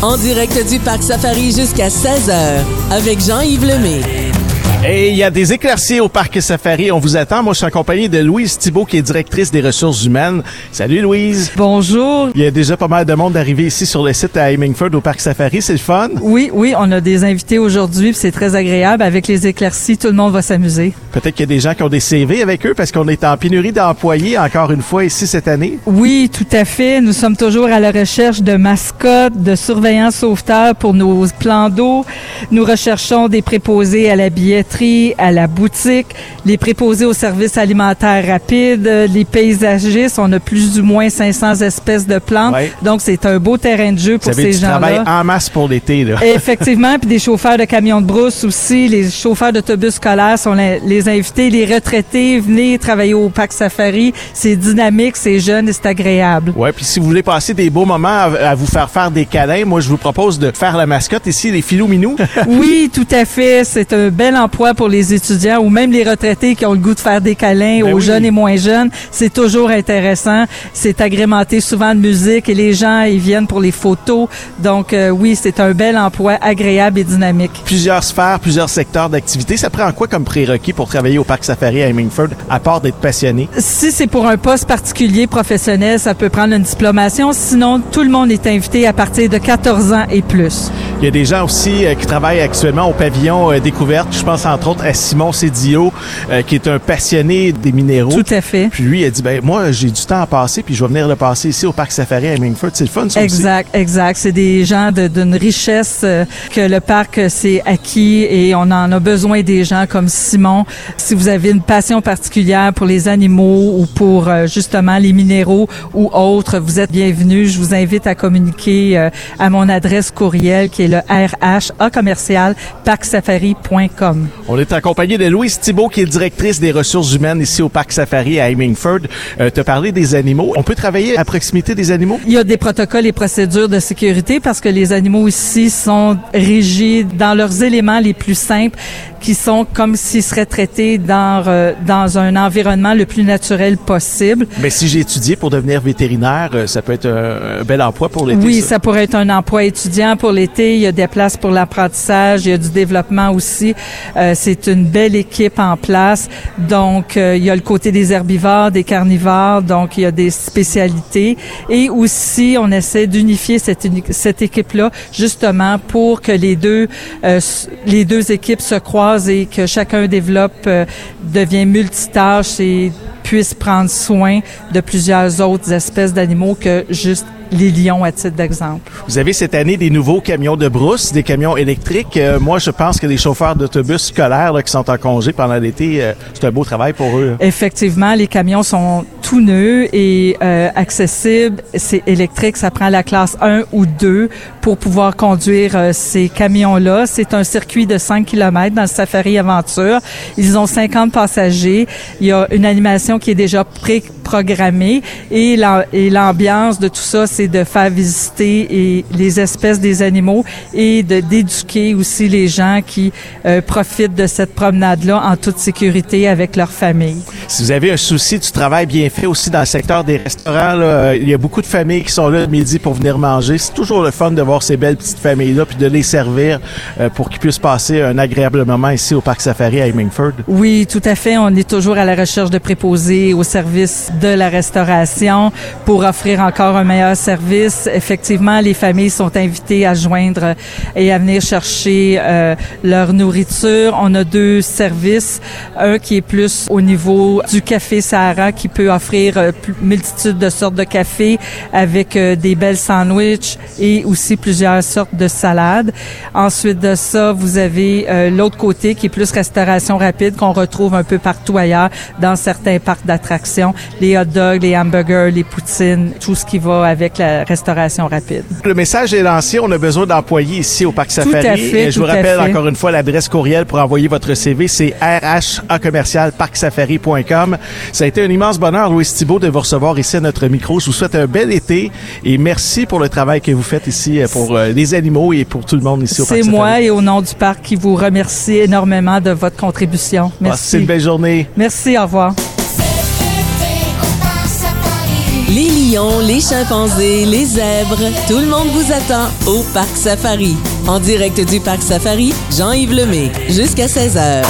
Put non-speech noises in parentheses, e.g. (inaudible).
En direct du Parc Safari jusqu'à 16h avec Jean-Yves Lemay. Et il y a des éclaircies au Parc Safari. On vous attend. Moi, je suis accompagné de Louise Thibault, qui est directrice des ressources humaines. Salut, Louise. Bonjour. Il y a déjà pas mal de monde arrivé ici sur le site à Hemingford au Parc Safari. C'est le fun? Oui, oui, on a des invités aujourd'hui, c'est très agréable. Avec les éclaircies, tout le monde va s'amuser. Peut-être qu'il y a des gens qui ont des CV avec eux parce qu'on est en pénurie d'employés encore une fois ici cette année. Oui, tout à fait. Nous sommes toujours à la recherche de mascottes, de surveillants sauveteurs pour nos plans d'eau. Nous recherchons des préposés à la billetterie à la boutique, les préposés aux services alimentaires rapides, les paysagistes. On a plus ou moins 500 espèces de plantes. Ouais. Donc, c'est un beau terrain de jeu pour Vous avez ces du travail gens-là. en masse pour l'été. là. (laughs) Effectivement, puis des chauffeurs de camions de brousse aussi, les chauffeurs d'autobus scolaires sont les, les invités, les retraités, venez travailler au Parc Safari. C'est dynamique, c'est jeune et c'est agréable. Ouais, puis si vous voulez passer des beaux moments à, à vous faire faire des câlins, moi je vous propose de faire la mascotte ici, les filous minous. (laughs) Oui, tout à fait. C'est un bel emploi pour les étudiants ou même les retraités qui ont le goût de faire des câlins Ben aux oui. jeunes et moins jeunes. C'est toujours intéressant. C'est agrémenté souvent de musique et les gens, ils viennent pour les photos. Donc, euh, oui, c'est un bel emploi agréable et dynamique. plusieurs sphères, plusieurs secteurs d'activité. Ça prend quoi comme prérequis pour travailler au Parc Safari à Hemingford, à part d'être passionné? Si c'est pour un poste particulier professionnel, ça peut prendre une diplomation. Sinon, tout le monde est invité à partir de 14 ans et plus. Il y a des gens aussi euh, qui travaillent actuellement au pavillon euh, découverte. Je pense entre autres à Simon Cédio, euh, qui est un passionné des minéraux. Tout à fait. Puis lui, il a dit, ben moi, j'ai du temps à passer, puis je vais venir le passer ici au Parc Safari à Hemingford. C'est le fun, ça aussi. Exact, exact. C'est des gens de- d'une richesse euh, que le parc s'est acquis et on en a besoin des gens comme Simon. Si vous avez une passion particulière pour les animaux ou pour euh, justement les minéraux ou autres, vous êtes bienvenus. Je vous invite à communiquer euh, à mon adresse courriel qui est le RH commercial parcsafari.com. On est accompagné de Louise Thibault, qui est directrice des ressources humaines ici au Parc Safari à Hemingford. Euh, tu as parlé des animaux. On peut travailler à proximité des animaux? Il y a des protocoles et procédures de sécurité parce que les animaux ici sont régis dans leurs éléments les plus simples qui sont comme s'ils seraient traités dans, euh, dans un environnement le plus naturel possible. Mais si j'ai étudié pour devenir vétérinaire, euh, ça peut être un, un bel emploi pour l'été. Oui, ça. ça pourrait être un emploi étudiant pour l'été. Il y a des places pour l'apprentissage. Il y a du développement aussi. Euh, c'est une belle équipe en place. Donc, euh, il y a le côté des herbivores, des carnivores. Donc, il y a des spécialités. Et aussi, on essaie d'unifier cette, cette équipe-là justement pour que les deux, euh, les deux équipes se croisent et que chacun développe, euh, devient multitâche et puisse prendre soin de plusieurs autres espèces d'animaux que juste les lions à titre d'exemple. Vous avez cette année des nouveaux camions de brousse, des camions électriques. Euh, moi, je pense que les chauffeurs d'autobus scolaires là, qui sont en congé pendant l'été, euh, c'est un beau travail pour eux. Effectivement, les camions sont tout neufs et euh, accessibles. C'est électrique, ça prend la classe 1 ou 2 pour pouvoir conduire euh, ces camions-là. C'est un circuit de 5 km dans le Safari Aventure. Ils ont 50 passagers. Il y a une animation qui est déjà pré-programmée et l'am- et l'ambiance de tout ça, c'est de faire visiter les espèces des animaux et d'éduquer aussi les gens qui euh, profitent de cette promenade-là en toute sécurité avec leur famille. Si vous avez un souci du travail bien fait aussi dans le secteur des restaurants, là, euh, il y a beaucoup de familles qui sont là le midi pour venir manger. C'est toujours le fun de voir ces belles petites familles-là puis de les servir euh, pour qu'ils puissent passer un agréable moment ici au Parc Safari à Hemingford. Oui, tout à fait. On est toujours à la recherche de préposés au service de la restauration pour offrir encore un meilleur service. Effectivement, les familles sont invitées à joindre et à venir chercher euh, leur nourriture. On a deux services. Un qui est plus au niveau du café Sahara qui peut offrir euh, plus- multitude de sortes de café avec euh, des belles sandwichs et aussi plusieurs sortes de salades. Ensuite de ça, vous avez euh, l'autre côté qui est plus restauration rapide qu'on retrouve un peu partout ailleurs dans certains parcs d'attractions. Les hot dogs, les hamburgers, les poutines, tout ce qui va avec la restauration rapide. Le message est lancé. On a besoin d'employés ici au Parc Safari. à fait, Et je vous tout rappelle encore une fois l'adresse courriel pour envoyer votre CV. C'est rha commercial parcsafari.com. Ça a été un immense bonheur, Louis Thibault, de vous recevoir ici à notre micro. Je vous souhaite un bel été et merci pour le travail que vous faites ici euh, pour euh, les animaux et pour tout le monde ici au Parc C'est moi et au nom du parc qui vous remercie énormément de votre contribution. Passez Merci. une belle journée. Merci, au revoir. Les lions, les chimpanzés, les zèbres, tout le monde vous attend au Parc Safari. En direct du Parc Safari, Jean-Yves Lemay, jusqu'à 16h.